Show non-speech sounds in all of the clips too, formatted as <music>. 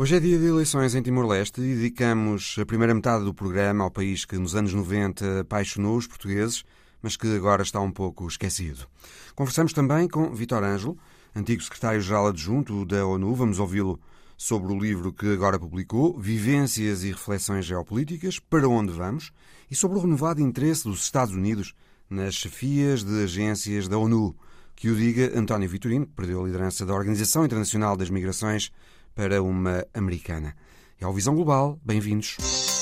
Hoje é dia de eleições em Timor-Leste e dedicamos a primeira metade do programa ao país que nos anos 90 apaixonou os portugueses, mas que agora está um pouco esquecido. Conversamos também com Vitor Ângelo, antigo secretário-geral adjunto da ONU. Vamos ouvi-lo sobre o livro que agora publicou, Vivências e Reflexões Geopolíticas, Para Onde Vamos, e sobre o renovado interesse dos Estados Unidos nas chefias de agências da ONU. Que o diga António Vitorino, que perdeu a liderança da Organização Internacional das Migrações para uma americana. É ao Visão Global. Bem-vindos.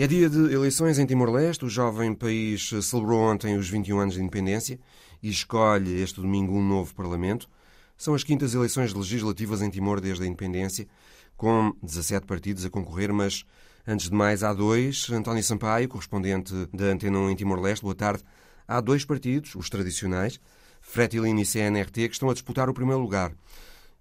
É dia de eleições em Timor-Leste. O jovem país celebrou ontem os 21 anos de independência e escolhe este domingo um novo Parlamento. São as quintas eleições legislativas em Timor desde a independência, com 17 partidos a concorrer, mas antes de mais há dois. António Sampaio, correspondente da Antena 1 em Timor-Leste, boa tarde. Há dois partidos, os tradicionais, Fretilin e CNRT, que estão a disputar o primeiro lugar.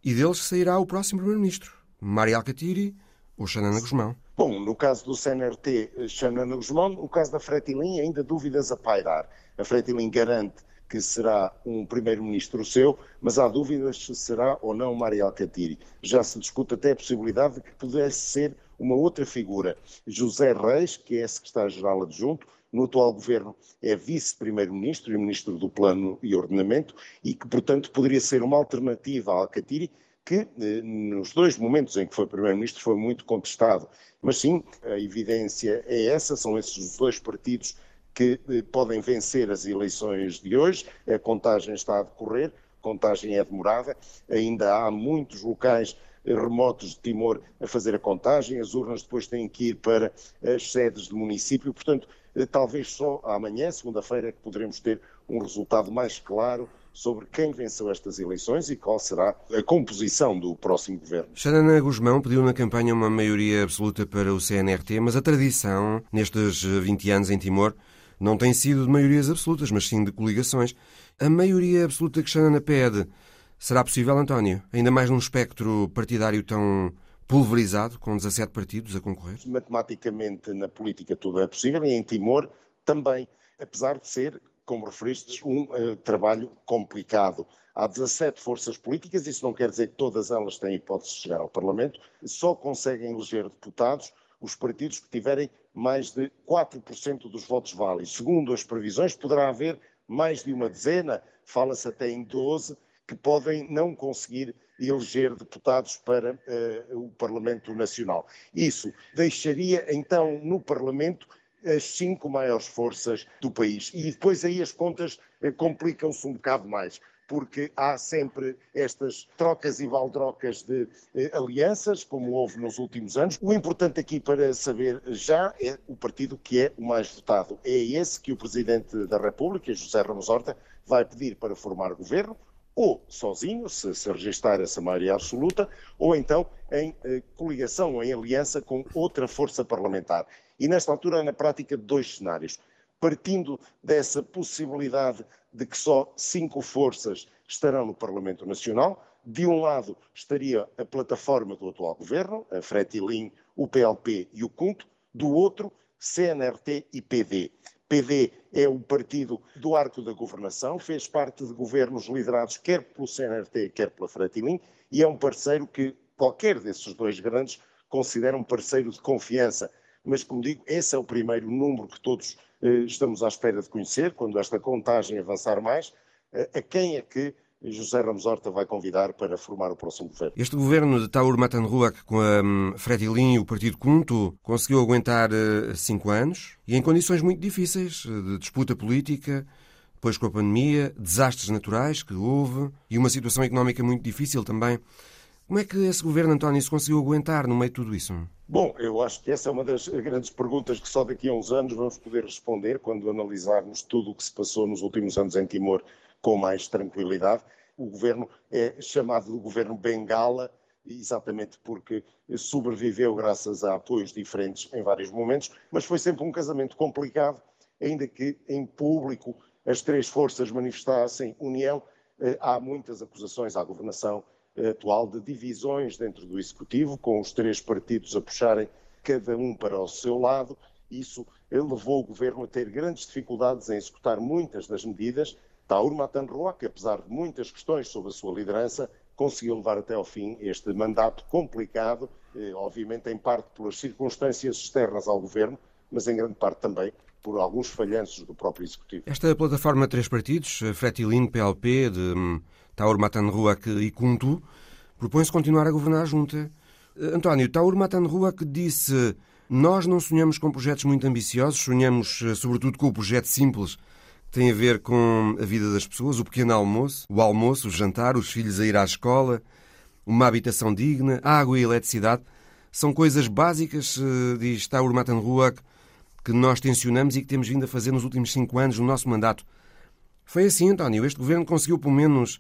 E deles sairá o próximo Primeiro-Ministro, Mari Alcatiri ou Xanana Guzmão. Bom, no caso do CNRT, Xanana Guzmão, no caso da Fretilin, ainda dúvidas a pairar. A Fretilin garante que será um primeiro-ministro seu, mas há dúvidas se será ou não Maria Alcatiri. Já se discute até a possibilidade de que pudesse ser uma outra figura. José Reis, que é secretário-geral adjunto, no atual governo é vice-primeiro-ministro e ministro do Plano e Ordenamento, e que, portanto, poderia ser uma alternativa a Alcatiri, que eh, nos dois momentos em que foi Primeiro-Ministro foi muito contestado. Mas sim, a evidência é essa, são esses os dois partidos que eh, podem vencer as eleições de hoje. A contagem está a decorrer, a contagem é demorada, ainda há muitos locais eh, remotos de Timor a fazer a contagem, as urnas depois têm que ir para as sedes do município, portanto, talvez só amanhã, segunda-feira, é que poderemos ter um resultado mais claro sobre quem venceu estas eleições e qual será a composição do próximo governo. Xanana Guzmão pediu na campanha uma maioria absoluta para o CNRT, mas a tradição nestes 20 anos em Timor não tem sido de maiorias absolutas, mas sim de coligações. A maioria absoluta que Xanana pede será possível, António? Ainda mais num espectro partidário tão pulverizado, com 17 partidos a concorrer? Matematicamente, na política tudo é possível e em Timor também, apesar de ser como referiste, um uh, trabalho complicado. Há 17 forças políticas, isso não quer dizer que todas elas têm hipótese de chegar ao Parlamento, só conseguem eleger deputados os partidos que tiverem mais de 4% dos votos válidos. Segundo as previsões, poderá haver mais de uma dezena, fala-se até em 12, que podem não conseguir eleger deputados para uh, o Parlamento Nacional. Isso deixaria então no Parlamento as cinco maiores forças do país. E depois aí as contas eh, complicam-se um bocado mais porque há sempre estas trocas e valdrocas de eh, alianças, como houve nos últimos anos. O importante aqui para saber já é o partido que é o mais votado. É esse que o Presidente da República, José Ramos Horta, vai pedir para formar governo, ou sozinho, se, se registrar essa maioria absoluta, ou então em eh, coligação em aliança com outra força parlamentar. E nesta altura, na prática, dois cenários. Partindo dessa possibilidade de que só cinco forças estarão no Parlamento Nacional, de um lado estaria a plataforma do atual governo, a Fretilin, o PLP e o CUNT, do outro, CNRT e PD. PD é o partido do arco da governação, fez parte de governos liderados quer pelo CNRT, quer pela Fretilin, e é um parceiro que qualquer desses dois grandes considera um parceiro de confiança mas como digo, esse é o primeiro número que todos eh, estamos à espera de conhecer, quando esta contagem avançar mais, eh, a quem é que José Ramos Horta vai convidar para formar o próximo governo. Este governo de Taur Matanruac com a um, Fretilin e o Partido Cunto conseguiu aguentar uh, cinco anos e em condições muito difíceis de disputa política, depois com a pandemia, desastres naturais que houve e uma situação económica muito difícil também. Como é que esse governo, António, se conseguiu aguentar no meio de tudo isso? Bom, eu acho que essa é uma das grandes perguntas que só daqui a uns anos vamos poder responder quando analisarmos tudo o que se passou nos últimos anos em Timor com mais tranquilidade. O governo é chamado de governo Bengala exatamente porque sobreviveu graças a apoios diferentes em vários momentos, mas foi sempre um casamento complicado, ainda que em público as três forças manifestassem união. Eh, há muitas acusações à governação atual de divisões dentro do Executivo, com os três partidos a puxarem cada um para o seu lado. Isso levou o governo a ter grandes dificuldades em executar muitas das medidas. Taur Matanrua, que apesar de muitas questões sobre a sua liderança, conseguiu levar até ao fim este mandato complicado, eh, obviamente em parte pelas circunstâncias externas ao governo, mas em grande parte também por alguns falhanços do próprio Executivo. Esta plataforma de três partidos, Fretilin, PLP, de hum, Taur Matanruak e Kuntu, propõe-se continuar a governar a junta. Eh, António, Taur Matanruak disse nós não sonhamos com projetos muito ambiciosos, sonhamos eh, sobretudo com o projeto simples tem a ver com a vida das pessoas, o pequeno almoço, o almoço, o jantar, os filhos a ir à escola, uma habitação digna, água e eletricidade. São coisas básicas, eh, diz Taur Matanruak, que nós tensionamos e que temos vindo a fazer nos últimos cinco anos no nosso mandato. Foi assim, António. Este governo conseguiu, pelo menos,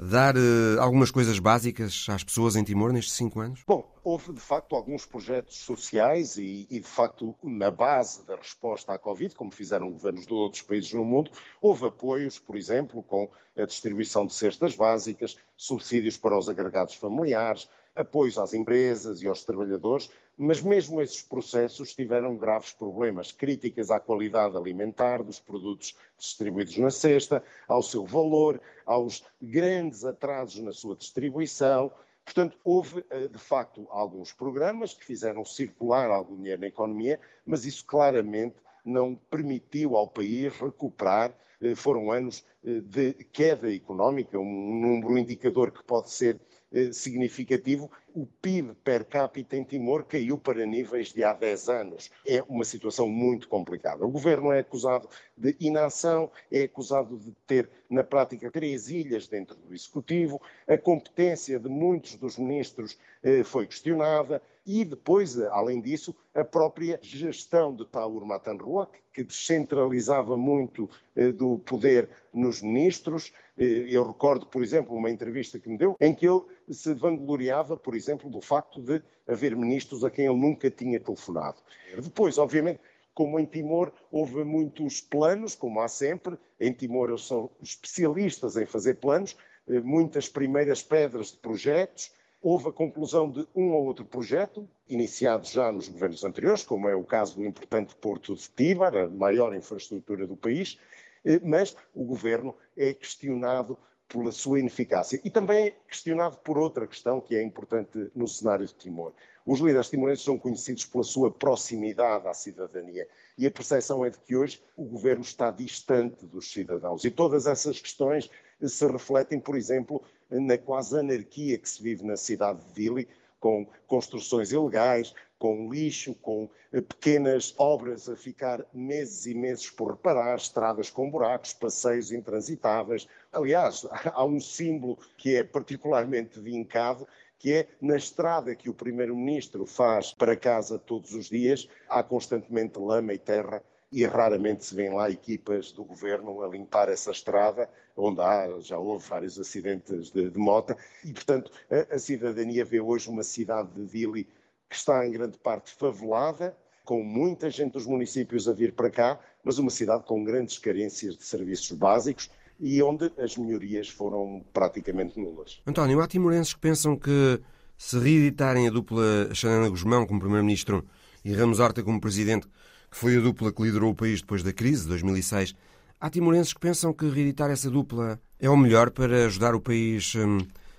dar uh, algumas coisas básicas às pessoas em Timor nestes cinco anos? Bom, houve de facto alguns projetos sociais e, e, de facto na base da resposta à Covid, como fizeram governos de outros países no mundo, houve apoios, por exemplo, com a distribuição de cestas básicas, subsídios para os agregados familiares, apoios às empresas e aos trabalhadores, mas mesmo esses processos tiveram graves problemas, críticas à qualidade alimentar dos produtos distribuídos na cesta, ao seu valor, aos grandes atrasos na sua distribuição. Portanto, houve, eh, de facto, alguns programas que fizeram circular algum dinheiro na economia, mas isso claramente não permitiu ao país recuperar. Eh, foram anos eh, de queda económica, um número, indicador que pode ser significativo, o PIB per capita em Timor caiu para níveis de há 10 anos. É uma situação muito complicada. O governo é acusado de inação, é acusado de ter, na prática, três ilhas dentro do executivo, a competência de muitos dos ministros eh, foi questionada e depois, além disso, a própria gestão de Taur Matanrua, que descentralizava muito eh, do poder nos ministros. Eh, eu recordo, por exemplo, uma entrevista que me deu, em que ele se vangloriava, por exemplo, do facto de haver ministros a quem ele nunca tinha telefonado. Depois, obviamente, como em Timor houve muitos planos, como há sempre, em Timor eles são especialistas em fazer planos, eh, muitas primeiras pedras de projetos, houve a conclusão de um ou outro projeto, iniciado já nos governos anteriores, como é o caso do importante Porto de Tíbar, a maior infraestrutura do país, eh, mas o governo é questionado pela sua ineficácia e também é questionado por outra questão que é importante no cenário de Timor. Os líderes timorenses são conhecidos pela sua proximidade à cidadania e a percepção é de que hoje o governo está distante dos cidadãos e todas essas questões se refletem, por exemplo, na quase anarquia que se vive na cidade de Dili, com construções ilegais, com lixo, com eh, pequenas obras a ficar meses e meses por reparar, estradas com buracos, passeios intransitáveis. Aliás, <laughs> há um símbolo que é particularmente vincado, que é na estrada que o Primeiro-Ministro faz para casa todos os dias, há constantemente lama e terra e raramente se vêem lá equipas do governo a limpar essa estrada, onde há, já houve vários acidentes de, de e portanto a, a, cidadania vê hoje uma cidade de Dili que está em grande parte favelada, com muita gente dos municípios a vir para cá, mas uma cidade com grandes carências de serviços básicos e onde as melhorias foram praticamente nulas. António, há timorenses que pensam que se reeditarem a dupla Xanana Guzmão como Primeiro-Ministro e Ramos Horta como Presidente, que foi a dupla que liderou o país depois da crise de 2006. Há timorenses que pensam que reeditar essa dupla é o melhor para ajudar o país hum,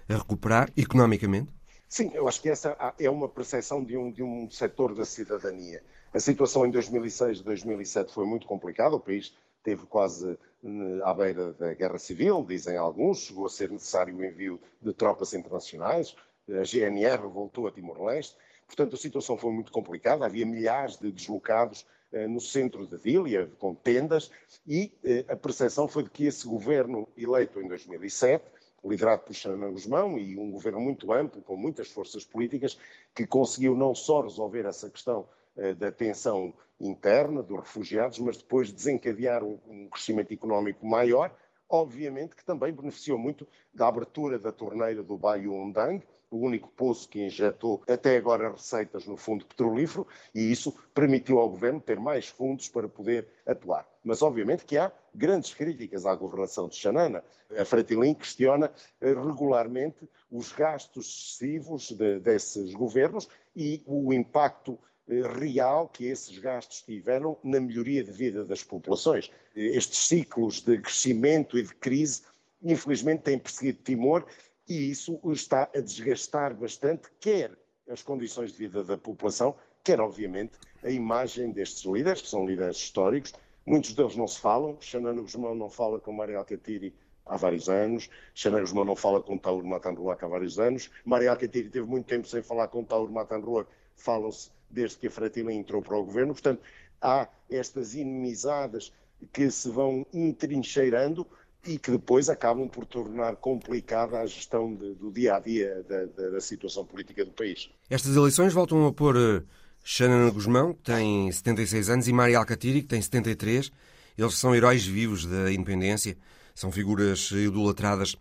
a recuperar economicamente? Sim, eu acho que essa é uma percepção de um, de um setor da cidadania. A situação em 2006 e 2007 foi muito complicada, o país teve quase hum, à beira da guerra civil, dizem alguns, chegou a ser necessário o envio de tropas internacionais, a GNR voltou a Timor-Leste, portanto a situação foi muito complicada, havia milhares de deslocados no centro de Dília, com tendas, e eh, a percepção foi de que esse governo eleito em 2007, liderado por Xana Guzmão, e um governo muito amplo, com muitas forças políticas, que conseguiu não só resolver essa questão eh, da tensão interna dos refugiados, mas depois desencadear um crescimento económico maior, obviamente que também beneficiou muito da abertura da torneira do Baio Undang, o único poço que injetou até agora receitas no fundo petrolífero e isso permitiu ao governo ter mais fundos para poder atuar. Mas obviamente que há grandes críticas à governação de Xanana. A Fretilin questiona eh, regularmente os gastos excessivos de, desses governos e o impacto eh, real que esses gastos tiveram na melhoria de vida das populações. Estes ciclos de crescimento e de crise, infelizmente, têm perseguido Timor e isso está a desgastar bastante, quer as condições de vida da população, quer, obviamente, a imagem destes líderes, que são líderes históricos. Muitos deles não se falam. Xanano Guzmão não fala com Maria Alcatiri há vários anos. Xanano Guzmão não fala com Tauro Matanruac há vários anos. Maria Alcatiri teve muito tempo sem falar com Tauro Matanruac. Falam-se desde que a Fratina entrou para o governo. Portanto, há estas inimizadas que se vão entrincheirando e que depois acabam por tornar complicada a gestão de, do dia a dia da, da, da, situação política do país. Estas eleições voltam a pôr uh, Xanana Guzmão, que tem 76 anos, e Maria Alcatiri, que tem 73. Eles são heróis vivos da independência, são figuras idolatradas.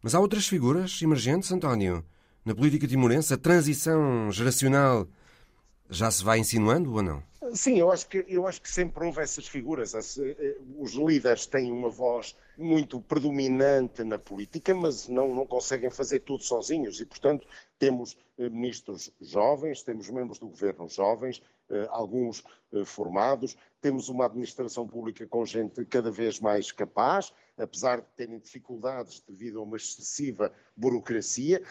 Mas há outras figuras emergentes, António. Na política timorense, a transição geracional já se vai insinuando ou não? Sim, eu acho que, eu acho que sempre houve essas figuras. Eh, os líderes têm uma voz muito predominante na política, mas não, não conseguem fazer tudo sozinhos. E, portanto, temos eh, ministros jovens, temos membros do governo jovens, eh, alguns formados, temos uma administração pública com gente cada vez mais capaz, apesar de terem dificuldades devido a uma excessiva burocracia,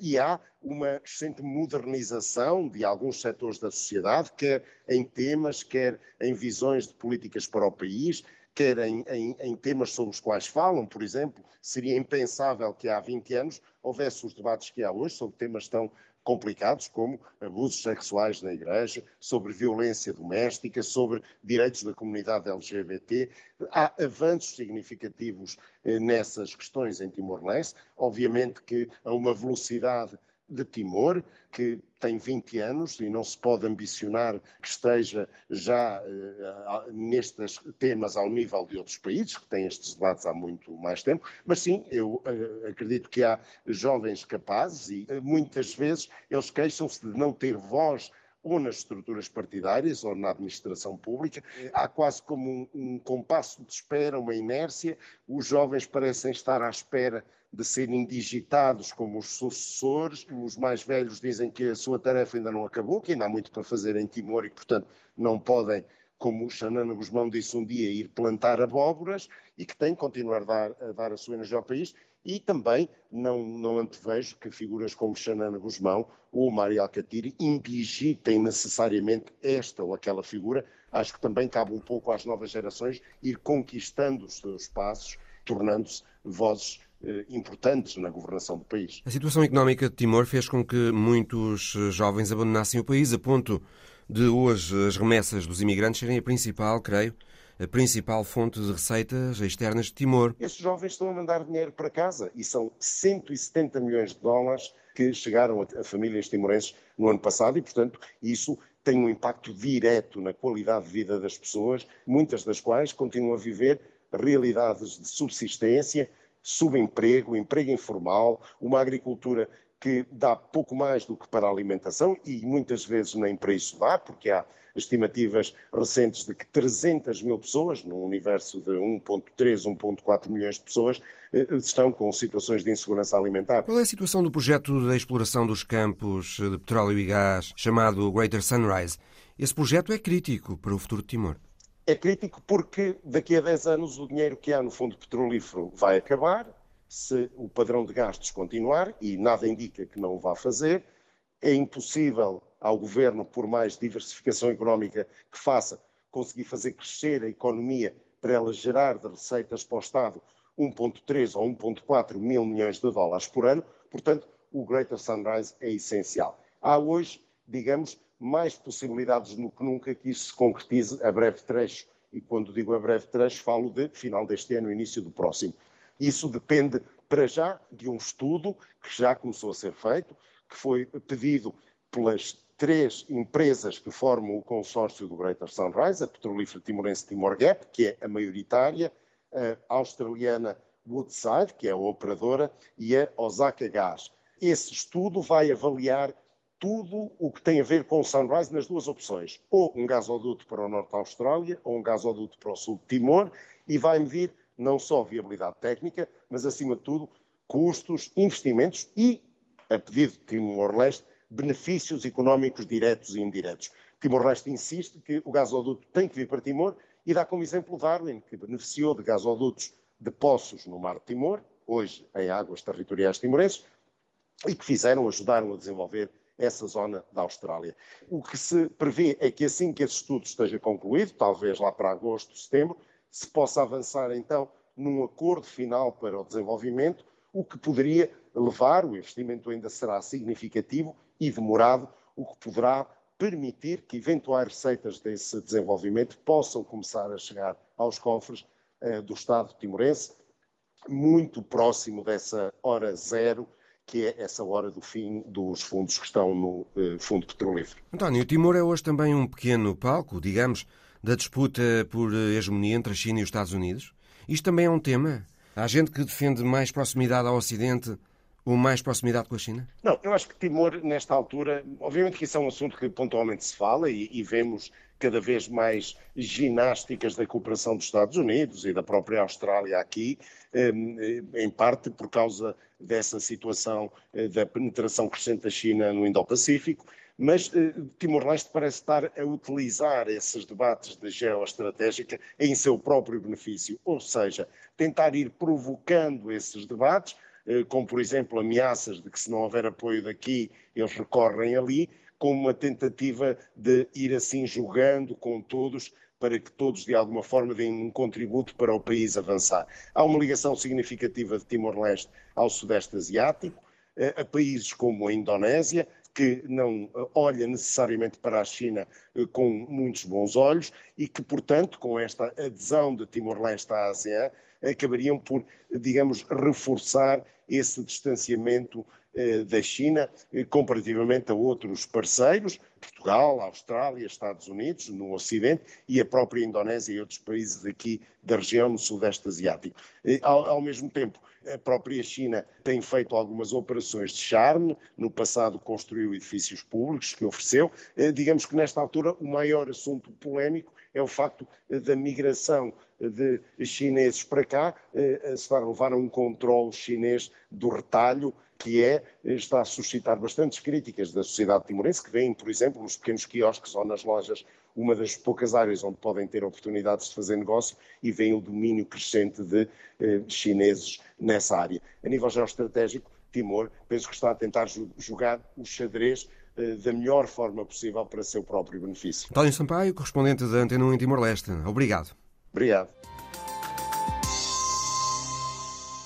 e há uma crescente modernização de alguns setores da sociedade, quer em temas, quer em visões de políticas para o país, quer em, em, em, temas sobre os quais falam, por exemplo, seria impensável que há 20 anos houvesse os debates que há hoje sobre temas tão complicados como abusos sexuais na igreja, sobre violência doméstica, sobre direitos da comunidade LGBT. Há avanços significativos eh, nessas questões em Timor-Leste. Obviamente que a uma velocidade de Timor, que tem 20 anos e não se pode ambicionar que esteja já uh, nestes temas ao nível de outros países, que têm estes debates há muito mais tempo, mas sim, eu uh, acredito que há jovens capazes e uh, muitas vezes eles queixam-se de não ter voz ou nas estruturas partidárias ou na administração pública. Há quase como um, um compasso de espera, uma inércia. Os jovens parecem estar à espera de serem digitados como os sucessores. Os mais velhos dizem que a sua tarefa ainda não acabou, que ainda há muito para fazer em Timor e, portanto, não podem, como o Xanana Guzmão disse um dia, ir plantar abóboras e que têm que continuar a dar, a dar a sua energia ao país. E também não, não antevejo que figuras como Xanana Guzmão ou Maria Alcatiri indigitem necessariamente esta ou aquela figura. Acho que também cabe um pouco às novas gerações ir conquistando os seus passos, tornando-se vozes importantes na governação do país. A situação económica de Timor fez com que muitos eh, jovens abandonassem o país, a ponto de hoje as remessas dos imigrantes serem a principal, creio, a principal fonte de receitas externas de Timor. Estes jovens estão a mandar dinheiro para casa e são 170 milhões de dólares que chegaram a famílias timorenses no ano passado e, portanto, isso tem um impacto direto na qualidade de vida das pessoas, muitas das quais continuam a viver realidades de subsistência, subemprego, emprego informal, uma agricultura que dá pouco mais do que para a alimentação e muitas vezes nem para isso dá, porque há estimativas recentes de que 300 mil pessoas, num universo de 1,3, 1,4 milhões de pessoas, eh, estão com situações de insegurança alimentar. Qual é a situação do projeto da exploração dos campos de petróleo e gás, chamado Greater Sunrise? Esse projeto é crítico para o futuro de Timor. É crítico porque daqui a 10 anos o dinheiro que há no fundo petrolífero vai acabar, se o padrão de gastos continuar, e nada indica que não o vá fazer, é impossível ao governo, por mais diversificação económica que faça, conseguir fazer crescer a economia para ela gerar de receitas para o Estado 1,3 ou 1,4 mil milhões de dólares por ano. Portanto, o Greater Sunrise é essencial. Há hoje, digamos, mais possibilidades do que nunca que isso se concretize a breve trecho. E quando digo a breve trecho, falo de final deste ano, início do próximo. Isso depende, para já, de um estudo que já começou a ser feito, que foi pedido pelas três empresas que formam o consórcio do Greater Sunrise, a petrolífera timorense Timor Gap, que é a maioritária, a australiana Woodside, que é a operadora, e a Osaka Gas. esse estudo vai avaliar tudo o que tem a ver com o Sunrise nas duas opções, ou um gasoduto para o norte da Austrália, ou um gasoduto para o sul de Timor, e vai medir não só viabilidade técnica, mas acima de tudo custos, investimentos e, a pedido de Timor-Leste, benefícios económicos diretos e indiretos. Timor-Leste insiste que o gasoduto tem que vir para Timor e dá como exemplo Darwin, que beneficiou de gasodutos de poços no Mar de Timor, hoje em águas territoriais timorenses, e que fizeram, ajudaram a desenvolver essa zona da Austrália. O que se prevê é que assim que esse estudo esteja concluído, talvez lá para agosto, setembro, se possa avançar então num acordo final para o desenvolvimento, o que poderia levar, o investimento ainda será significativo e demorado, o que poderá permitir que eventuais receitas desse desenvolvimento possam começar a chegar aos cofres eh, do Estado timorense, muito próximo dessa hora zero que é essa hora do fim dos fundos que estão no eh, Fundo Petrolífero. António, o Timor é hoje também um pequeno palco, digamos, da disputa por hegemonia entre a China e os Estados Unidos? Isto também é um tema? Há gente que defende mais proximidade ao Ocidente ou mais proximidade com a China? Não, eu acho que Timor, nesta altura, obviamente que isso é um assunto que pontualmente se fala e, e vemos cada vez mais ginásticas da cooperação dos Estados Unidos e da própria Austrália aqui, em parte por causa dessa situação eh, da penetração crescente da China no Indo-Pacífico, mas eh, Timor-Leste parece estar a utilizar esses debates de geoestratégica em seu próprio benefício, ou seja, tentar ir provocando esses debates, eh, como por exemplo ameaças de que se não houver apoio daqui, eles recorrem ali, como uma tentativa de ir assim jogando com todos para que todos de alguma forma deem um contributo para o país avançar. Há uma ligação significativa de Timor-Leste ao Sudeste Asiático, eh, a países como a Indonésia, que não eh, olha necessariamente para a China eh, com muitos bons olhos e que, portanto, com esta adesão de Timor-Leste à ASEAN, acabariam por, digamos, reforçar esse distanciamento da China eh, comparativamente a outros parceiros, Portugal, Austrália, Estados Unidos, no Ocidente, e a própria Indonésia e outros países aqui da região, no Sudeste Asiático. Eh, ao, ao mesmo tempo, a própria China tem feito algumas operações de charme, no passado construiu edifícios públicos que ofereceu. Digamos que nesta altura o maior assunto polémico é o facto da migração de chineses para cá, se estar a levar a um controle chinês do retalho que é, está a suscitar bastantes críticas da sociedade timorense, que vêem, por exemplo, nos pequenos quiosques ou nas lojas, uma das poucas áreas onde podem ter oportunidades de fazer negócio e veem o domínio crescente de eh, chineses nessa área. A nível geoestratégico, Timor, penso que está a tentar jogar o xadrez eh, da melhor forma possível para seu próprio benefício. António Sampaio, correspondente da Antena 1 em Timor-Leste. Obrigado. Obrigado.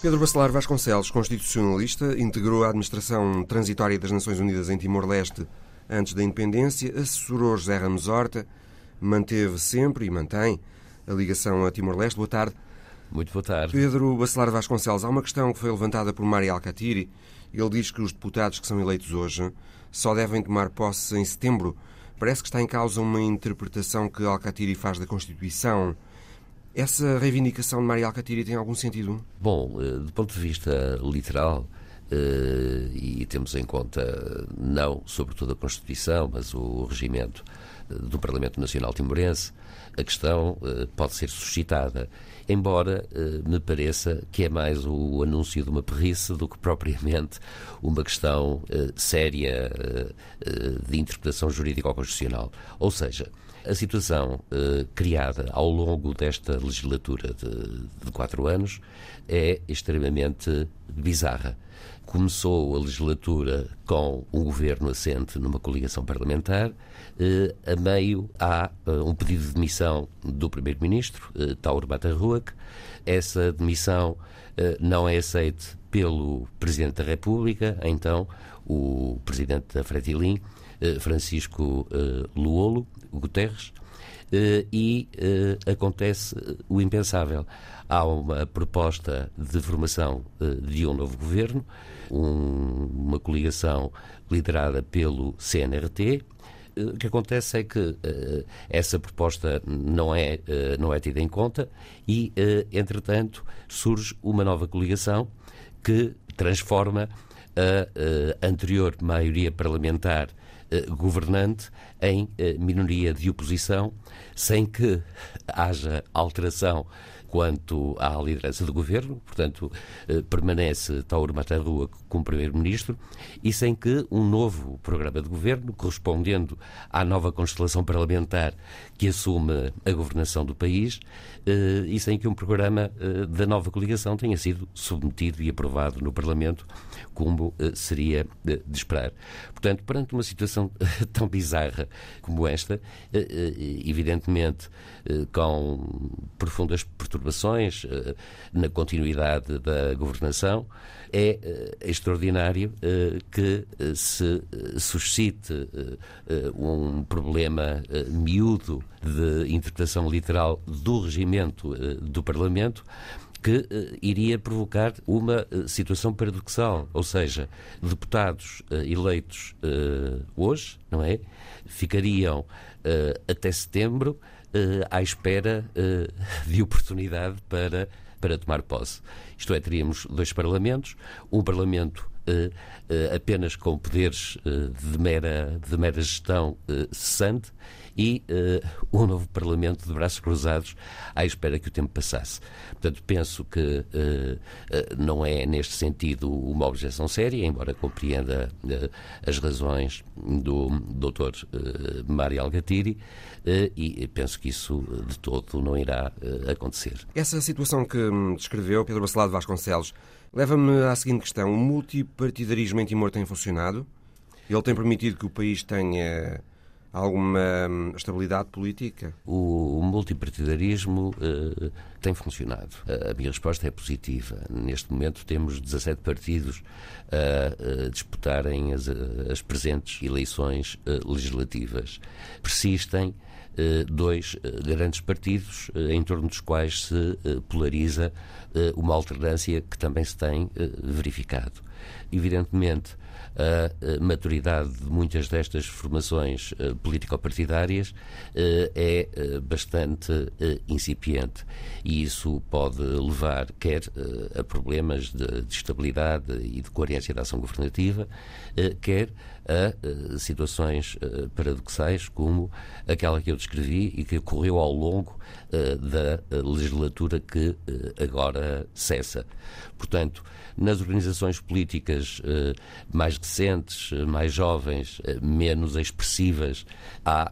Pedro Bacelar Vasconcelos, constitucionalista, integrou a administração transitória das Nações Unidas em Timor-Leste antes da independência, assessorou José Ramos Horta, manteve sempre e mantém a ligação a Timor-Leste. Boa tarde. Muito boa tarde. Pedro Bacelar Vasconcelos, há uma questão que foi levantada por Mário Alcatiri. Ele diz que os deputados que são eleitos hoje só devem tomar posse em setembro. Parece que está em causa uma interpretação que Alcatiri faz da Constituição. Essa reivindicação de Maria Alcatiri tem algum sentido? Bom, eh, do ponto de vista literal, eh, e temos em conta não sobretudo a Constituição, mas o regimento eh, do Parlamento Nacional Timorense, a questão pode ser suscitada, embora me pareça que é mais o anúncio de uma perrice do que propriamente uma questão séria de interpretação jurídico-constitucional. Ou seja, a situação eh, criada ao longo desta legislatura de, de quatro anos é extremamente bizarra. Começou a legislatura com um governo assente numa coligação parlamentar. Eh, a meio há eh, um pedido de demissão do primeiro-ministro, eh, Tauro Batarruac. Essa demissão não é aceita pelo Presidente da República, então o Presidente da Fretilin, Francisco Luolo, Guterres, e eh, acontece o impensável. Há uma proposta de formação eh, de um novo governo, um, uma coligação liderada pelo CNRT, o que acontece é que uh, essa proposta não é, uh, não é tida em conta e, uh, entretanto, surge uma nova coligação que transforma a anterior maioria parlamentar governante em minoria de oposição, sem que haja alteração quanto à liderança do governo, portanto, eh, permanece Tauro Matarrua como primeiro-ministro, e sem que um novo programa de governo, correspondendo à nova constelação parlamentar que assume a governação do país, eh, e sem que um programa eh, da nova coligação tenha sido submetido e aprovado no Parlamento, como seria de esperar. Portanto, perante uma situação tão bizarra como esta, evidentemente com profundas perturbações na continuidade da governação, é extraordinário que se suscite um problema miúdo de interpretação literal do regimento do Parlamento que uh, iria provocar uma uh, situação paradoxal, ou seja, deputados uh, eleitos hoje, não é, ficariam até setembro à espera <laughs> de oportunidade para para tomar posse. Isto é, teríamos dois parlamentos, um parlamento uh, uh, apenas com poderes uh, de, mera, de mera gestão cessante e <laughs> uh, novo Parlamento de braços cruzados à espera que o tempo passasse. Portanto, penso que uh, não é, neste sentido, uma objeção séria, embora compreenda as razões do Dr. Mário Algatiri, e penso que isso de todo não irá acontecer. Essa situação que descreveu Pedro Bacelado Vasconcelos leva-me à seguinte questão. O multipartidarismo em Timor tem funcionado? Ele tem permitido que o país tenha alguma hum, estabilidade política? O, multipartidarismo uh, tem funcionado. A minha resposta é positiva. Neste momento temos 17 partidos a, disputarem as, as, presentes eleições uh, legislativas. Persistem dois grandes partidos em torno dos quais se polariza uma alternância que também se tem verificado. Evidentemente, a maturidade de muitas destas formações uh, político-partidárias uh, é uh, bastante incipiente. E isso pode levar quer a problemas de, de, estabilidade e de coerência da ação governativa, quer situações paradoxais como aquela que eu descrevi e que ocorreu ao longo da legislatura que agora cessa. Portanto, nas organizações políticas eh, mais recentes, eh, mais jovens, eh, menos expressivas, há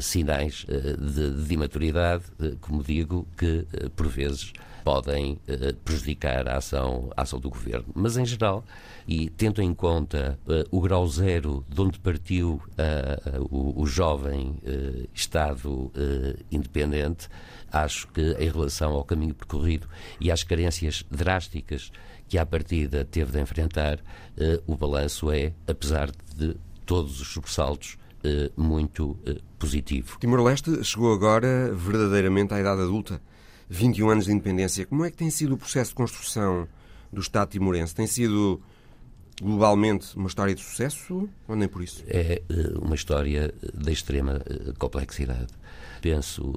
sinais de, de imaturidade, como digo, que por vezes podem prejudicar a ação, a ação do governo. Mas, em geral, e tendo em conta uh, o grau zero de onde partiu uh, o, o, jovem uh, Estado independente, acho que em relação ao caminho percorrido e às carências drásticas que à partida teve de enfrentar, uh, o balanço é, apesar de todos os sobressaltos, uh, muito uh, positivo. Timor-Leste chegou agora verdadeiramente à idade adulta, 21 anos de independência. Como é que tem sido o processo de construção do Estado timorense? Tem sido globalmente uma história de sucesso ou nem por isso? É uma história de extrema complexidade. Penso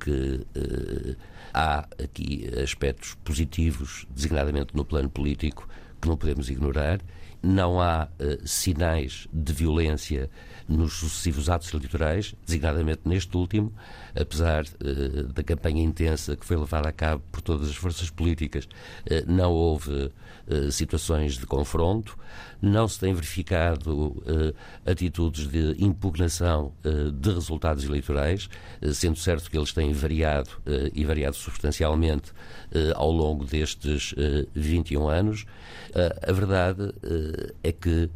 que há aqui aspectos positivos, designadamente no plano político, que não podemos ignorar. Não há sinais de violência nos sucessivos atos eleitorais, designadamente neste último, apesar uh, da campanha intensa que foi levada a cabo por todas as forças políticas, uh, não houve uh, situações de confronto, não se têm verificado atitudes de impugnação de resultados eleitorais, sendo certo que eles têm variado e variado substancialmente ao longo destes 21 anos. a verdade é que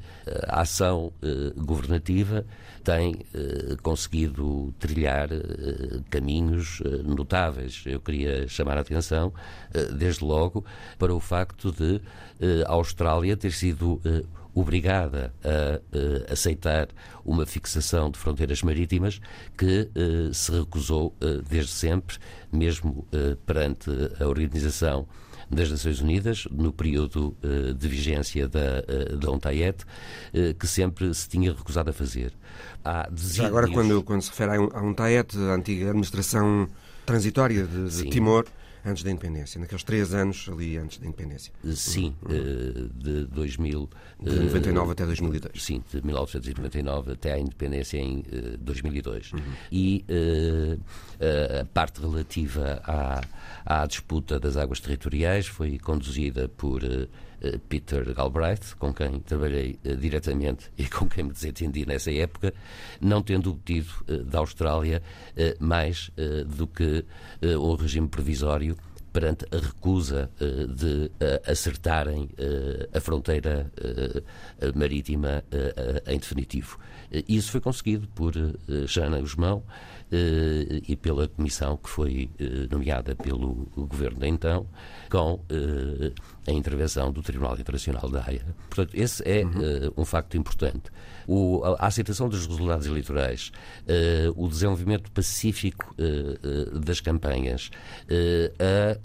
a ação governativa tem eh, conseguido trilhar eh, caminhos eh, notáveis. Eu queria chamar a atenção, desde logo, para o facto de a Austrália ter sido obrigada a aceitar uma fixação de fronteiras marítimas que se recusou desde sempre, mesmo perante a organização das Nações Unidas, no período uh, de vigência da, uh, da UNTAET, uh, que sempre se tinha recusado a fazer. Há Já agora, quando, quando se refere à UNTAET, a antiga administração transitória de, de Timor, antes da independência, naqueles três anos ali antes da independência. Sim, uhum. de 2000. De 99 até 2002. Sim, de 1999 até à independência em 2002. Uhum. E a parte relativa à, à disputa das águas territoriais foi conduzida por eh, Peter Galbraith, com quem trabalhei uh, diretamente <laughs> e com quem me desentendi nessa época, não tendo obtido uh, da Austrália mais do que um regime provisório perante a recusa de acertarem a fronteira marítima em definitivo. Isso foi conseguido por Jana Guzmão e pela comissão que foi nomeada pelo governo de então, com a intervenção do Tribunal Internacional da Haia. Portanto, esse é uhum. uh, um facto importante. O, a, aceitação dos resultados eleitorais, o desenvolvimento pacífico das campanhas, a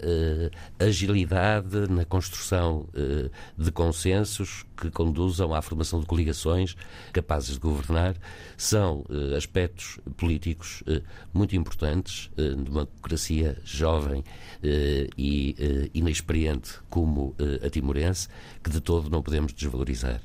agilidade na construção de consensos que conduzam à formação de coligações capazes de governar, são aspectos políticos muito importantes numa democracia jovem e inexperiente como uh, a timorense, que de todo não podemos desvalorizar.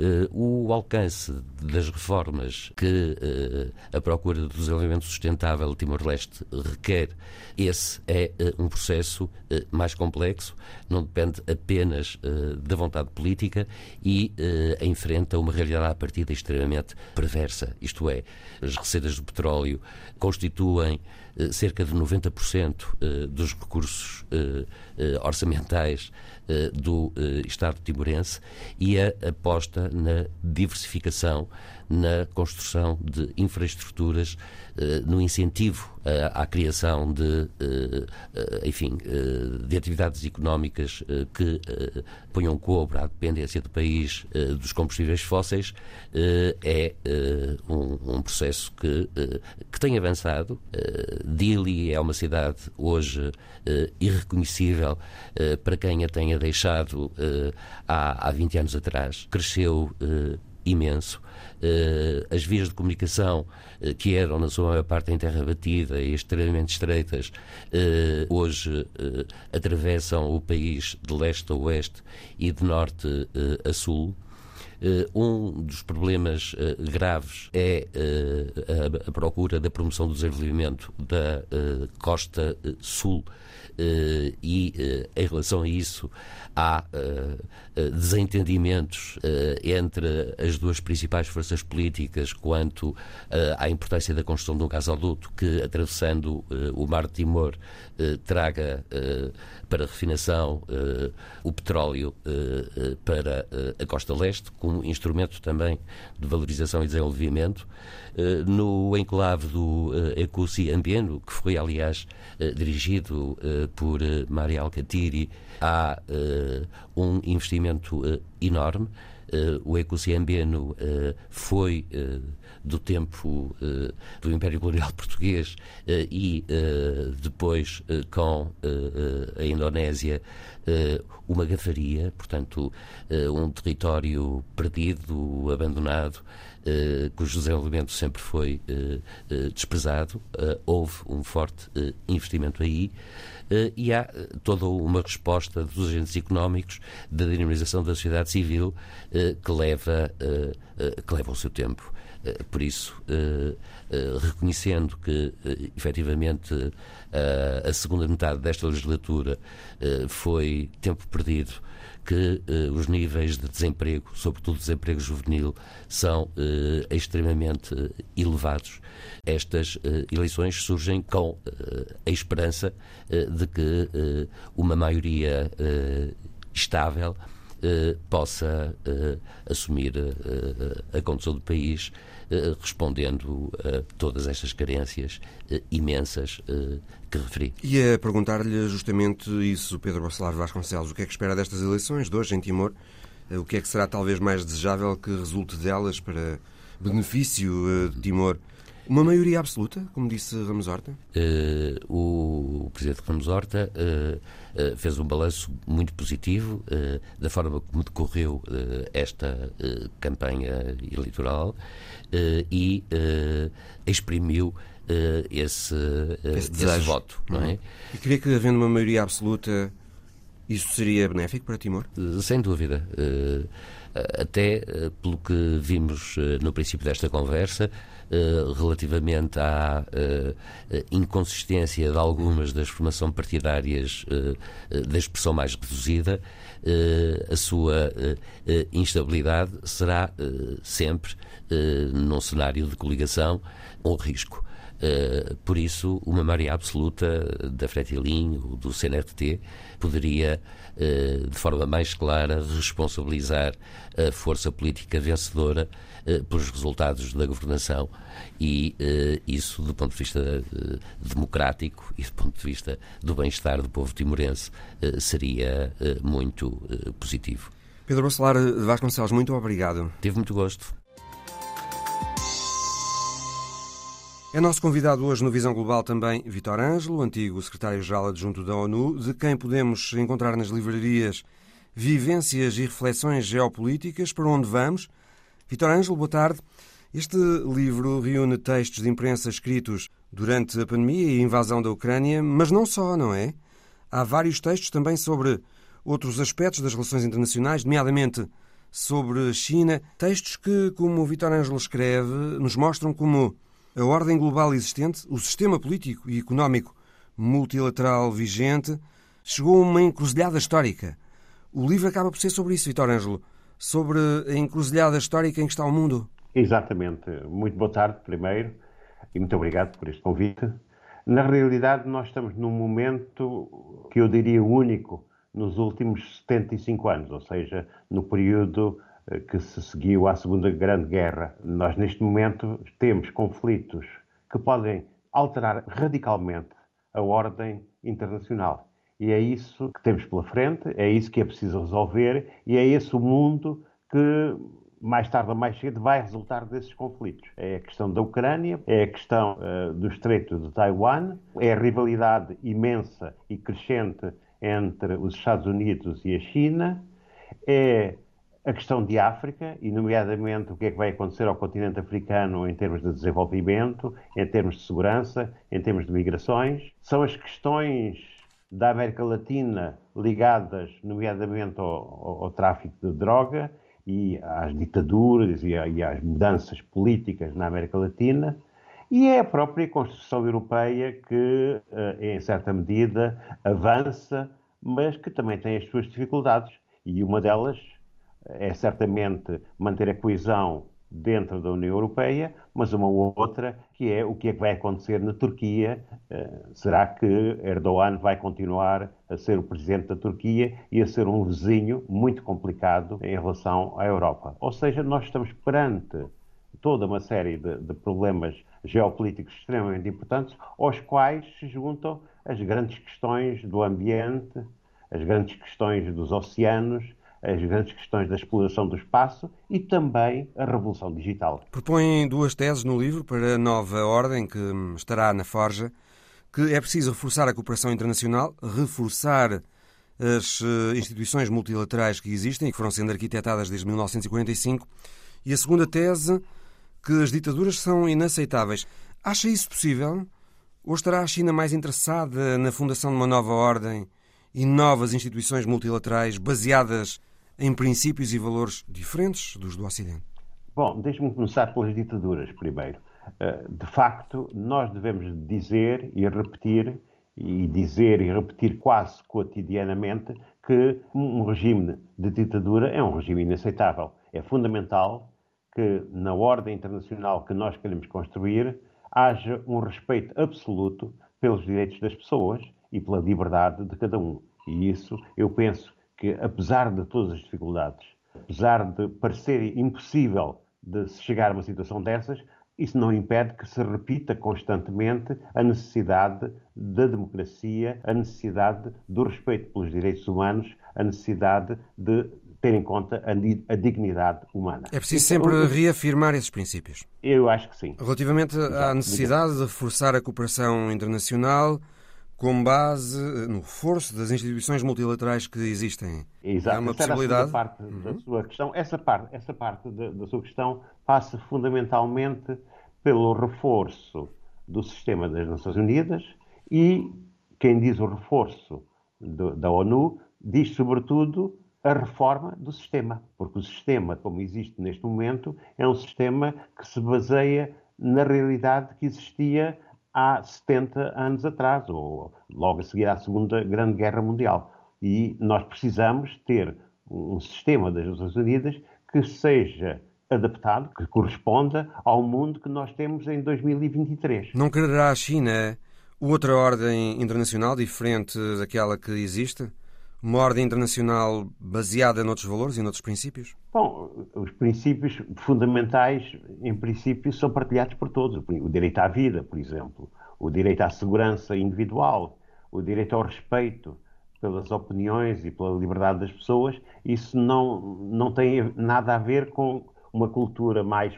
Uh, o alcance das reformas que uh, a procura do desenvolvimento sustentável Timor-Leste requer, esse é uh, um processo mais complexo, não depende apenas da vontade política e enfrenta uma realidade à partida extremamente perversa. Isto é, as receitas do petróleo constituem cerca de 90% dos recursos orçamentais do Estado timorense e a aposta na diversificação, na construção de infraestruturas, eh, no incentivo à criação de, eh, eh, enfim, de atividades económicas que ponham cobro à dependência do país dos combustíveis fósseis, é um, um processo que, que tem avançado. Dili é uma cidade hoje irreconhecível para quem a tenha deixado há, há 20 anos atrás. Cresceu imenso. Uh, as vias de comunicação uh, que eram, na sua maior parte, em terra batida e extremamente estreitas, uh, hoje atravessam o país de leste a oeste e de norte a sul. Um dos problemas graves é a procura da promoção do desenvolvimento da costa sul e, em relação a isso, há uh, desentendimentos entre as duas principais forças políticas quanto à importância da construção de um gasoduto que, atravessando o Mar de Timor, traga para refinação o petróleo para a costa leste, como instrumento também de valorização e desenvolvimento. No enclave do Ecusi Ambieno, que foi, aliás, dirigido por Maria Alcatiri, há um investimento enorme. o Ecociambeno foi do tempo do Império Colonial <laughs> Português e depois com a Indonésia uma gafaria, portanto um território perdido, abandonado, cujo desenvolvimento sempre foi desprezado. houve um forte investimento aí. Eh, e há eh, toda uma resposta dos agentes económicos da dinamização da sociedade civil eh, que leva, que leva o seu tempo. Por isso, reconhecendo que, efetivamente, a segunda metade desta legislatura foi tempo perdido que uh, os níveis de desemprego, sobretudo desemprego juvenil, são uh, extremamente uh, elevados. Estas eleições surgem com a esperança de que uma maioria estável possa assumir a condução do país eh, respondendo a todas estas carências eh, imensas eh, que referi. E a perguntar-lhe justamente isso, Pedro Bacelar Vasconcelos, o que é que espera destas eleições de hoje em Timor? O que é que será talvez mais desejável que resulte delas para benefício de Timor? Uma maioria absoluta, como disse Ramos Horta? Uh, o Presidente Ramos Horta uh, uh, fez um balanço muito positivo da forma como decorreu esta campanha eleitoral e exprimiu esse, esse, esse, voto. Não é? E queria que, havendo uma maioria absoluta, isso seria benéfico para Timor? Sem dúvida. Até pelo que vimos no princípio desta conversa, relativamente à inconsistência de algumas das formações partidárias da expressão mais reduzida, a sua instabilidade será sempre, num cenário de coligação, um risco. Uh, por isso, uma maioria absoluta da Fretilin, do CNRT, poderia, uh, de forma mais clara, responsabilizar a força política vencedora uh, pelos resultados da governação. E isso, do ponto de vista democrático e do ponto de vista do bem-estar do povo timorense, seria muito positivo. Pedro Bacelar Vasconcelos, muito obrigado. Tive muito gosto. É nosso convidado hoje no Visão Global também Vitor Ângelo, antigo secretário-geral adjunto da ONU, de quem podemos encontrar nas livrarias Vivências e Reflexões Geopolíticas, para onde vamos. Vitor Ângelo, boa tarde. Este livro reúne textos de imprensa escritos durante a pandemia e a invasão da Ucrânia, mas não só, não é? Há vários textos também sobre outros aspectos das relações internacionais, nomeadamente sobre a China. Textos que, como o Vitor Ângelo escreve, nos mostram como a ordem global existente, o sistema político e económico multilateral vigente, chegou a uma encruzilhada histórica. O livro acaba por ser sobre isso, Vitor Ângelo, sobre a encruzilhada histórica em que está o mundo. Exatamente. Muito boa tarde, primeiro, e muito obrigado por este convite. Na realidade, nós estamos num momento que eu diria único nos últimos 75 anos, ou seja, no período que se seguiu à Segunda Grande Guerra. Nós, neste momento, temos conflitos que podem alterar radicalmente a ordem internacional. E é isso que temos pela frente, é isso que é preciso resolver e é esse o mundo que mais tarde ou mais cedo vai resultar desses conflitos. É a questão da Ucrânia, é a questão uh, do Estreito de Taiwan, é a rivalidade imensa e crescente entre os Estados Unidos e a China, é a questão de África, e nomeadamente o que é que vai acontecer ao continente africano em termos de desenvolvimento, em termos de segurança, em termos de migrações, são as questões da América Latina ligadas, nomeadamente ao, ao, ao tráfico de droga e às ditaduras e, e às mudanças políticas na América Latina, e é a própria construção europeia que, eh, em certa medida, avança, mas que também tem as suas dificuldades. E uma delas é certamente manter a coesão dentro da União Europeia, mas uma outra que é o que é que vai acontecer na Turquia. Eh, será que Erdogan vai continuar a ser o presidente da Turquia e a ser um vizinho muito complicado em relação à Europa? Ou seja, nós estamos perante toda uma série de, de problemas geopolíticos extremamente importantes, aos quais se juntam as grandes questões do ambiente, as grandes questões dos oceanos, as grandes questões da exploração do espaço e também a revolução digital. Propõe duas teses no livro para a nova ordem que estará na Forja, que é preciso reforçar a cooperação internacional, reforçar as eh, instituições multilaterais que existem e que foram sendo arquitetadas desde 1945, e a segunda tese, que as ditaduras são inaceitáveis. Acha isso possível? Ou estará a China mais interessada na fundação de uma nova ordem e novas instituições multilaterais baseadas em princípios e valores diferentes dos do Ocidente? Bom, deixe-me começar pelas ditaduras primeiro. Eh, de facto, nós devemos dizer e repetir, e dizer e repetir quase cotidianamente, que um regime de ditadura é um regime inaceitável. É fundamental que, na ordem internacional que nós queremos construir, haja um respeito absoluto pelos direitos das pessoas e pela liberdade de cada um. E isso, eu penso que, apesar de todas as dificuldades, apesar de parecer impossível de se chegar a uma situação dessas, isso não impede que se repita constantemente a necessidade da democracia, a necessidade do respeito pelos direitos humanos, a necessidade de ter em conta a, dignidade humana. É preciso sempre reafirmar esses princípios. Eu acho que sim. Relativamente à necessidade de reforçar a cooperação internacional, com base no reforço das instituições multilaterais que existem. Exato. É uma essa possibilidade. parte uhum. da sua questão. Essa parte, essa parte da, da, sua questão passa fundamentalmente pelo reforço do sistema das Nações Unidas e quem diz o reforço do, da ONU diz, sobretudo, a reforma do sistema, porque o sistema, como existe neste momento, é um sistema que se baseia na realidade que existia há 70 anos atrás, ou logo a seguir à Segunda Grande Guerra Mundial. E nós precisamos ter um sistema das Nações Unidas que seja adaptado, que corresponda ao mundo que nós temos em 2023. Não quererá a China outra ordem internacional diferente daquela que existe? Uma ordem internacional baseada noutros valores e noutros princípios? Bom, os princípios fundamentais, em princípio, são partilhados por todos. O direito à vida, por exemplo, o direito à segurança individual, o direito ao respeito pelas opiniões e pela liberdade das pessoas. Isso não, não tem nada a ver com uma cultura mais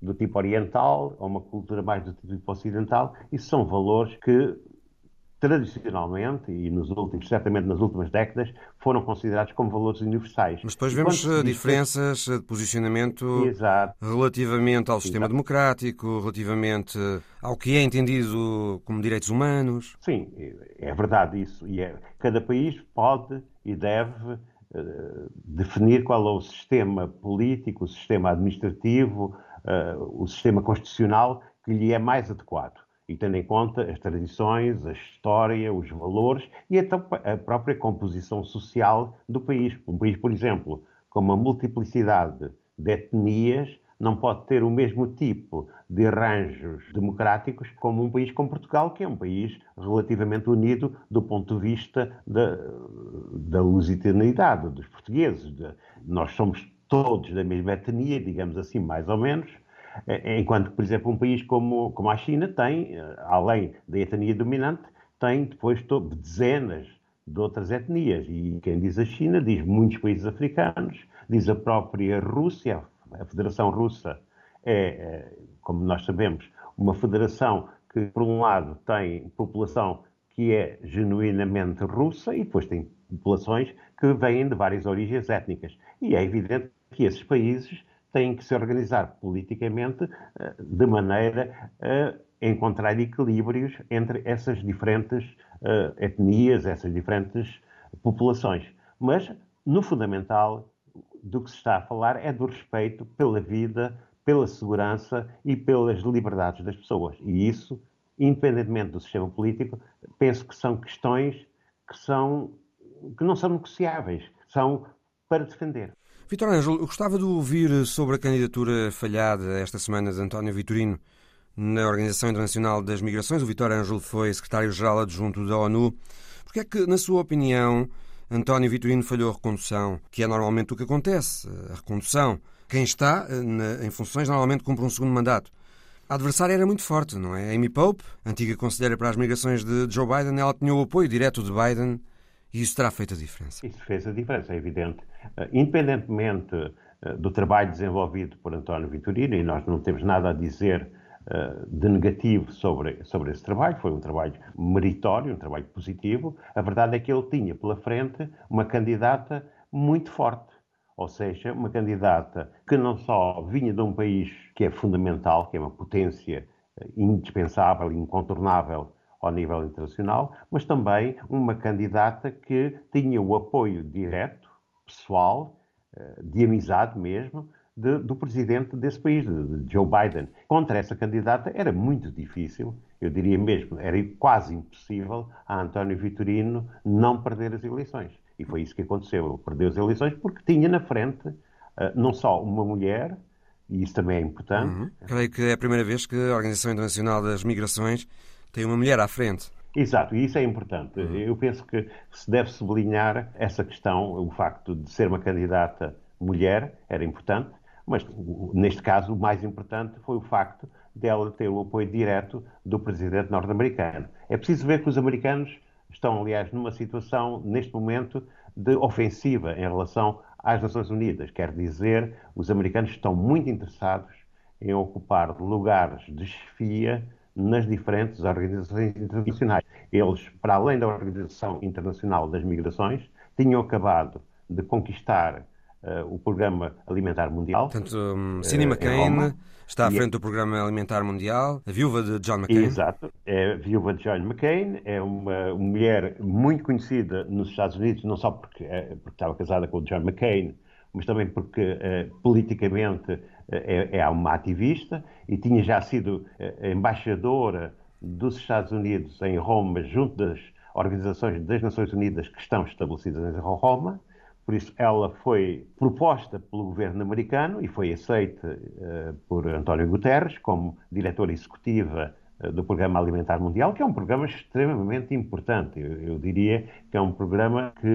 do tipo oriental ou uma cultura mais do tipo ocidental. Isso são valores que tradicionalmente e nos últimos, certamente nas últimas décadas, foram considerados como valores universais. Mas depois vemos eh, diferenças eh, de posicionamento Exato. relativamente ao sistema Exato. democrático, relativamente ao que é entendido como direitos humanos. Sim, é verdade isso. E é, cada país pode e deve uh, definir qual é o sistema político, o sistema administrativo, uh, o sistema constitucional que lhe é mais adequado e tendo em conta as tradições, a história, os valores e a própria composição social do país. Um país, por exemplo, com uma multiplicidade de etnias, não pode ter o mesmo tipo de arranjos democráticos como um país como Portugal, que é um país relativamente unido do ponto de vista da, da dos portugueses. De, nós somos todos da mesma etnia, digamos assim, mais ou menos, enquanto que, por exemplo, um país como, como a China tem, eh, além da etnia dominante, tem depois dezenas de outras etnias. E quem diz a China diz muitos países africanos, diz a própria Rússia, a Federação Russa é, é, como nós sabemos, uma federação que, por um lado, tem população que é genuinamente russa e depois tem populações que vêm de várias origens étnicas. E é evidente que esses países têm que se organizar politicamente eh, de maneira a encontrar equilíbrios entre essas diferentes uh, etnias, essas diferentes populações. Mas, no fundamental, do que se está a falar é do respeito pela vida, pela segurança e pelas liberdades das pessoas. E isso, independentemente do sistema político, penso que são questões que, são, que não são negociáveis, são para defender. Vitor Ângelo, gostava de ouvir sobre a candidatura falhada esta semana de António Vitorino na Organização Internacional das Migrações. O Vitor Ângelo foi secretário-geral adjunto da ONU. Porque é que, na sua opinião, António Vitorino falhou a recondução, que é normalmente o que acontece, a recondução. Quem está em funções normalmente cumpre um segundo mandato. A adversária era muito forte, não é? Amy Pope, antiga conselheira para as migrações de Joe Biden, ela tinha o apoio direto de Biden e isso terá feito a diferença. Isso fez a diferença, é evidente. Uh, independentemente uh, do trabalho desenvolvido por António Vitorino, e nós não temos nada a dizer uh, de negativo sobre, sobre esse trabalho, foi um trabalho meritório, um trabalho positivo, a verdade é que ele tinha pela frente uma candidata muito forte. Ou seja, uma candidata que não só vinha de um país que é fundamental, que é uma potência indispensável incontornável ao nível internacional, mas também uma candidata que tinha o apoio direto, pessoal, eh, de amizade mesmo, de, do presidente desse país, de Joe Biden. Contra essa candidata era muito difícil, eu diria mesmo, era quase impossível a António Vitorino não perder as eleições. E foi isso que aconteceu. Ele perdeu as eleições porque tinha na frente uh, não só uma mulher, e isso também é importante. Uhum. Creio que é a primeira vez que a Organização Internacional das Migrações tem uma mulher à frente. Exato, e isso é importante. Uhum. Eu penso que se deve sublinhar essa questão, o facto de ser uma candidata mulher era importante, mas neste caso o mais importante foi o facto dela ter o apoio direto do presidente norte-americano. É preciso ver que os americanos estão, aliás, numa situação, neste momento, de ofensiva em relação às Nações Unidas. Quer dizer, os americanos estão muito interessados em ocupar lugares de chefia nas diferentes organizações internacionais. Eles, para além da Organização Internacional das Migrações, tinham acabado de conquistar o Programa Alimentar Mundial. Portanto, um, Cindy McCain está à frente do Programa Alimentar Mundial, a viúva de John McCain. Exato, é a viúva de John McCain, é uma, uma mulher muito conhecida nos Estados Unidos, não só porque, é, porque estava casada com o John McCain, mas também porque é, politicamente é, é, uma ativista e tinha já sido embaixadora dos Estados Unidos em Roma, junto das organizações das Nações Unidas que estão estabelecidas em Roma. Por isso, ela foi proposta pelo governo americano e foi aceita uh, por António Guterres como diretora executiva uh, do Programa Alimentar Mundial, que é um programa extremamente importante. Eu, eu, diria que é um programa que,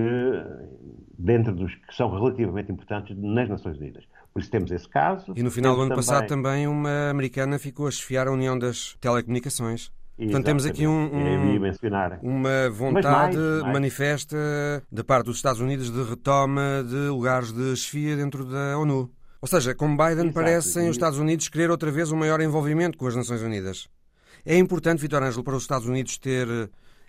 dentro dos que são relativamente importantes nas Nações Unidas. Por isso temos esse caso. E no final do ano também... passado também uma americana ficou a chefiar a União das Telecomunicações. Portanto, temos aqui um, um, uma vontade mais, mais. manifesta da parte dos Estados Unidos de retoma de lugares de chefia dentro da ONU. Ou seja, com Biden Exato. parecem os Estados Unidos querer outra vez um maior envolvimento com as Nações Unidas. É importante, Vitor Ângelo, para os Estados Unidos ter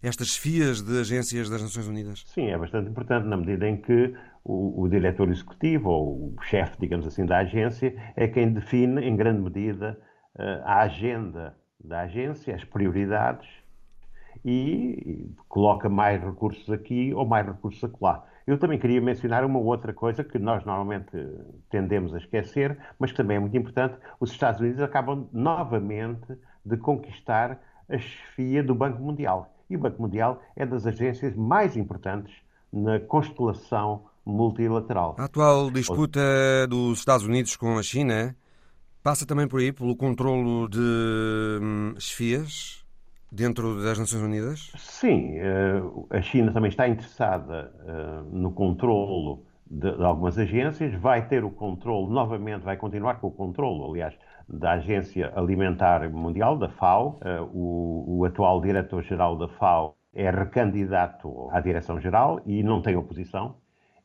estas chefias de agências das Nações Unidas? Sim, é bastante importante na medida em que o, o diretor executivo ou o chefe, digamos assim, da agência é quem define em grande medida eh, a agenda da agência, as prioridades e, coloca mais recursos aqui ou mais recursos acolá. Eu também queria mencionar uma outra coisa que nós normalmente tendemos a esquecer, mas que também é muito importante. Os Estados Unidos acabam novamente de conquistar a chefia do Banco Mundial. E o Banco Mundial é das agências mais importantes na constelação multilateral. A atual disputa dos Estados Unidos com a China Passa também por aí, pelo controlo de hum, chefias dentro das Nações Unidas? Sim, eh, a China também está interessada eh, no controlo de, algumas agências, vai ter o controle, novamente vai continuar com o controle, aliás, da Agência Alimentar Mundial, da FAO. Eh, o, o atual diretor-geral da FAO é recandidato à direção-geral e não tem oposição.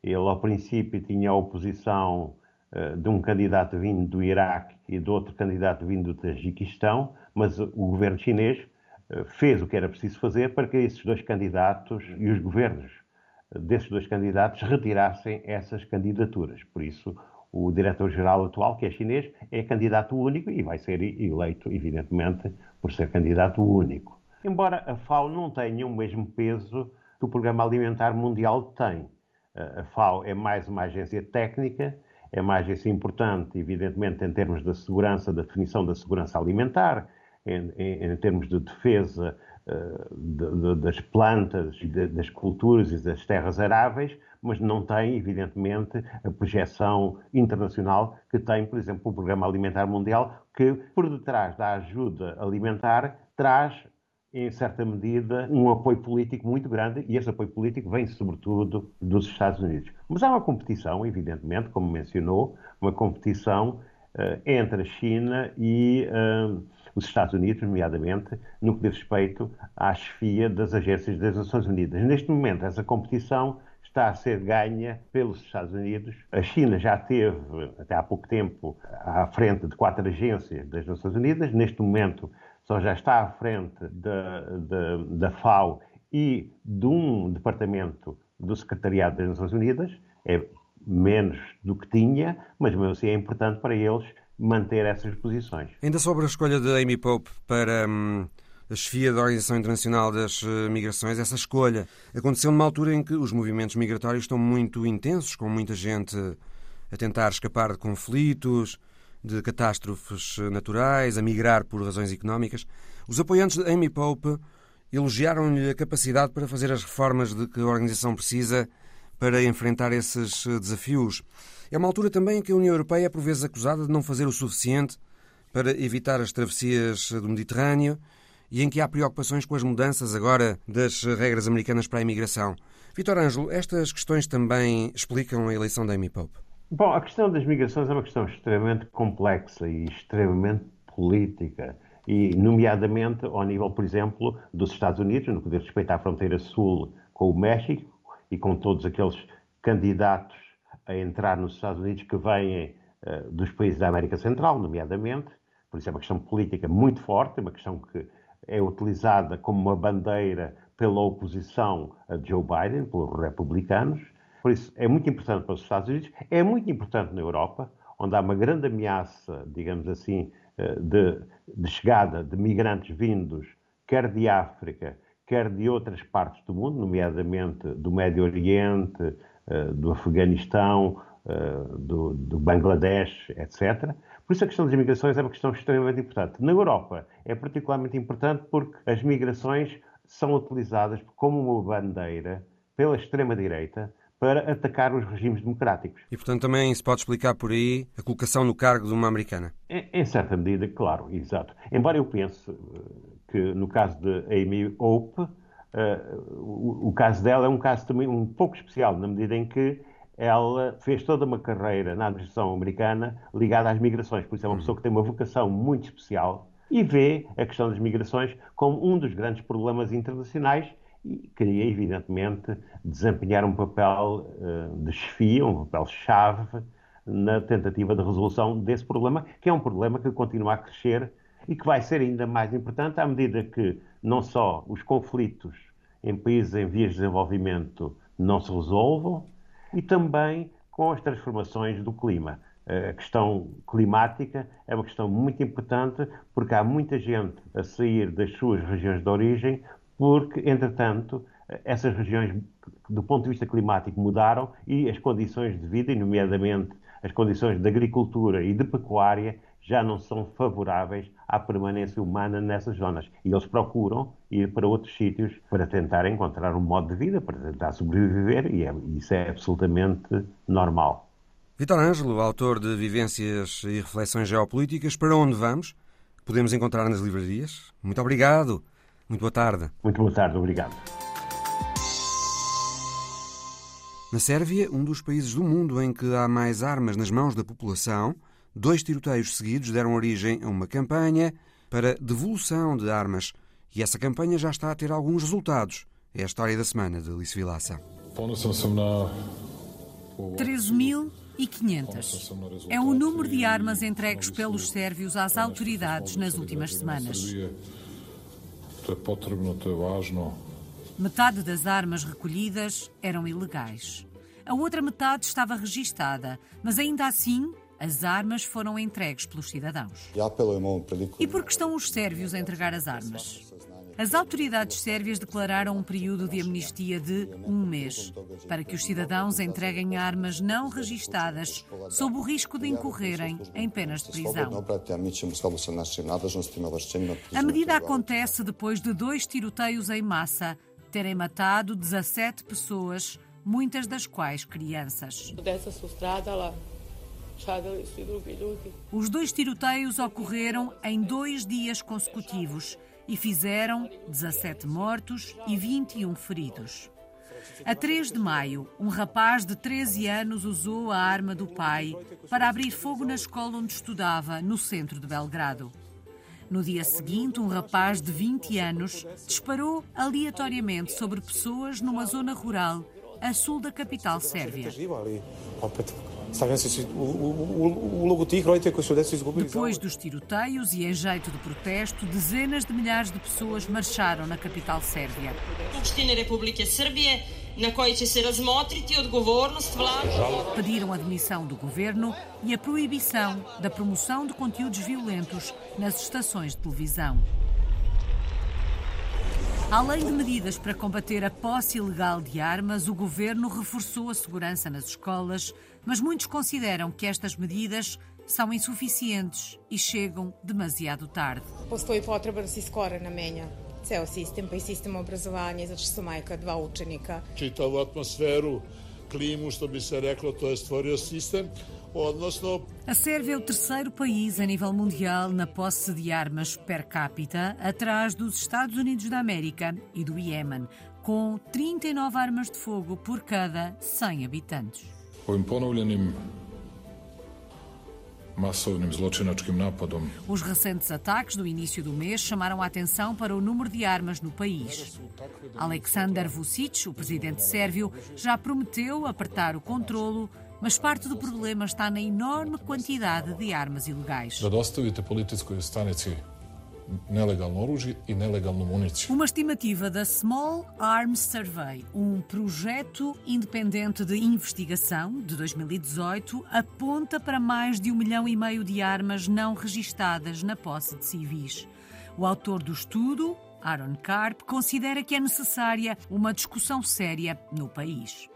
Ele, ao princípio, tinha oposição eh, de um candidato vindo do Iraque e de outro candidato vindo do Tajiquistão, mas o governo chinês eh, fez o que era preciso fazer para que esses dois candidatos e os governos eh, desses dois candidatos retirassem essas candidaturas. Por isso, o diretor-geral atual, que é chinês, é candidato único e vai ser eleito, evidentemente, por ser candidato único. Embora a FAO não tenha o mesmo peso que o Programa Alimentar Mundial tem. A FAO é mais uma agência técnica é mais isso importante, evidentemente, em termos da segurança, da definição da segurança alimentar, em, em, em termos de defesa uh, de, de, das plantas, de, das culturas e das terras aráveis, mas não tem, evidentemente, a projeção internacional que tem, por exemplo, o Programa Alimentar Mundial, que, por detrás da ajuda alimentar, traz em certa medida, um apoio político muito grande e esse apoio político vem sobretudo dos Estados Unidos. Mas há uma competição, evidentemente, como mencionou, uma competição uh, entre a China e uh, os Estados Unidos, nomeadamente, no que diz respeito à chefia das agências das Nações Unidas. Neste momento, essa competição está a ser ganha pelos Estados Unidos. A China já teve, até há pouco tempo, à frente de quatro agências das Nações Unidas. Neste momento, só já está à frente da, da, da FAO e de um departamento do Secretariado das Nações Unidas, é menos do que tinha, mas mesmo assim é importante para eles manter essas posições. Ainda sobre a escolha de Amy Pope para hum, a chefia da Organização Internacional das eh, Migrações, essa escolha aconteceu numa altura em que os movimentos migratórios estão muito intensos, com muita gente a tentar escapar de conflitos, de catástrofes naturais, a migrar por razões económicas, os apoiantes de Amy Pope elogiaram-lhe a capacidade para fazer as reformas de que a organização precisa para enfrentar esses desafios. É uma altura também em que a União Europeia é por vezes acusada de não fazer o suficiente para evitar as travessias do Mediterrâneo e em que há preocupações com as mudanças agora das regras americanas para a imigração. Vitor Ângelo, estas questões também explicam a eleição da Amy Pope? Bom, a questão das migrações é uma questão extremamente complexa e extremamente política, e nomeadamente ao nível, por exemplo, dos Estados Unidos, no que diz respeito à fronteira sul com o México e com todos aqueles candidatos a entrar nos Estados Unidos que vêm uh, dos países da América Central, nomeadamente. Por isso é uma questão política muito forte, uma questão que é utilizada como uma bandeira pela oposição a Joe Biden, pelos republicanos. Por isso, é muito importante para os Estados Unidos, é muito importante na Europa, onde há uma grande ameaça, digamos assim, eh, de, de chegada de migrantes vindos, quer de África, quer de outras partes do mundo, nomeadamente do Médio Oriente, eh, do Afeganistão, eh, do, do Bangladesh, etc. Por isso a questão das migrações é uma questão extremamente importante. Na Europa é particularmente importante porque as migrações são utilizadas como uma bandeira pela extrema-direita para atacar os regimes democráticos. E, portanto, também se pode explicar por aí a colocação no cargo de uma americana? Em, em certa medida, claro, exato. Embora eu pense eh, que no caso de Amy Hope, uh, o, o, caso dela é um caso também um pouco especial, na medida em que ela fez toda uma carreira na administração americana ligada às migrações, por isso é uma pessoa que tem uma vocação muito especial e vê a questão das migrações como um dos grandes problemas internacionais e queria, evidentemente, desempenhar um papel uh, de chefia, um papel-chave na tentativa de resolução desse problema, que é um problema que continua a crescer e que vai ser ainda mais importante à medida que não só os conflitos em países em vias de desenvolvimento não se resolvam, e também com as transformações do clima. A questão climática é uma questão muito importante porque há muita gente a sair das suas regiões de origem porque, entretanto, essas regiões, do ponto de vista climático, mudaram e as condições de vida, e nomeadamente as condições de agricultura e de pecuária, já não são favoráveis à permanência humana nessas zonas. E eles procuram ir para outros sítios para tentar encontrar um modo de vida, para tentar sobreviver, e é, isso é absolutamente normal. Vitor Ângelo, autor de Vivências e Reflexões Geopolíticas, para onde vamos? Podemos encontrar nas livrarias? Muito obrigado. Muito boa tarde. Muito boa tarde, obrigado. Na Sérvia, um dos países do mundo em que há mais armas nas mãos da população, dois tiroteios seguidos deram origem a uma campanha para devolução de armas. E essa campanha já está a ter alguns resultados. É a história da semana de Alice Vilaça. 13.500. É o número de armas entregues pelos sérvios às autoridades nas últimas semanas. Metade das armas recolhidas eram ilegais. A outra metade estava registada, mas ainda assim as armas foram entregues pelos cidadãos. E por que estão os sérvios a entregar as armas? As autoridades sérvias declararam um período de amnistia de um mês para que os cidadãos entreguem armas não registadas sob o risco de incorrerem em penas de prisão. A medida acontece depois de dois tiroteios em massa terem matado 17 pessoas, muitas das quais crianças. Os dois tiroteios ocorreram em dois dias consecutivos e fizeram 17 mortos e 21 feridos. A 3 de maio, um rapaz de 13 anos usou a arma do pai para abrir fogo na escola onde estudava, no centro de Belgrado. No dia seguinte, um rapaz de 20 anos disparou aleatoriamente sobre pessoas numa zona rural a sul da capital sérvia. Depois dos tiroteios e em jeito de protesto, dezenas de milhares de pessoas marcharam na capital sérvia. Pediram a demissão do governo e a proibição da promoção de conteúdos violentos nas estações de televisão. Além de medidas para combater a posse ilegal de armas, o governo reforçou a segurança nas escolas, mas muitos consideram que estas medidas são insuficientes e chegam demasiado tarde. Postoji potreba da se skora namenja ceo sistem, pa i sistem obrazovanja, zato što sam majka dva učenika. Čitavu atmosferu, klimu, što bi se reklo, to je stvorio sistem. A Sérvia é o terceiro país a nível mundial na posse de armas per capita, atrás dos Estados Unidos da América e do Iêmen, com 39 armas de fogo por cada 100 habitantes. Os recentes ataques do início do mês chamaram a atenção para o número de armas no país. Aleksandar Vucic, o presidente sérvio, já prometeu apertar o controlo mas parte do problema está na enorme quantidade de armas ilegais. Da dostavite policijskoj stanici nelegalno oružje i nelegalnu municiju. Uma estimativa da Small Arms Survey, um projeto independente de investigação de 2018, aponta para mais de um milhão e meio de armas não registadas na posse de civis. O autor do estudo, Aaron Karp, considera que é necessária uma discussão séria no país.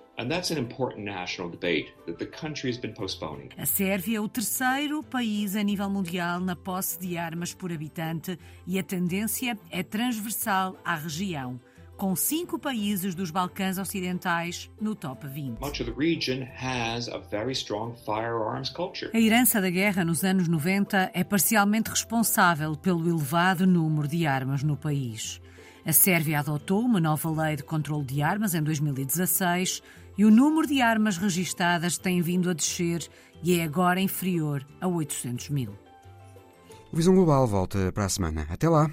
A Sérvia é o terceiro país a nível mundial na posse de armas por habitante e a tendência é transversal à região com cinco países dos Balcãs Ocidentais no top 20. A herança da guerra nos anos 90 é parcialmente responsável pelo elevado número de armas no país. A Sérvia adotou uma nova lei de controle de armas em 2016 e o número de armas registadas tem vindo a descer e é agora inferior a 800 mil. O Visão Global volta para a semana. Até lá!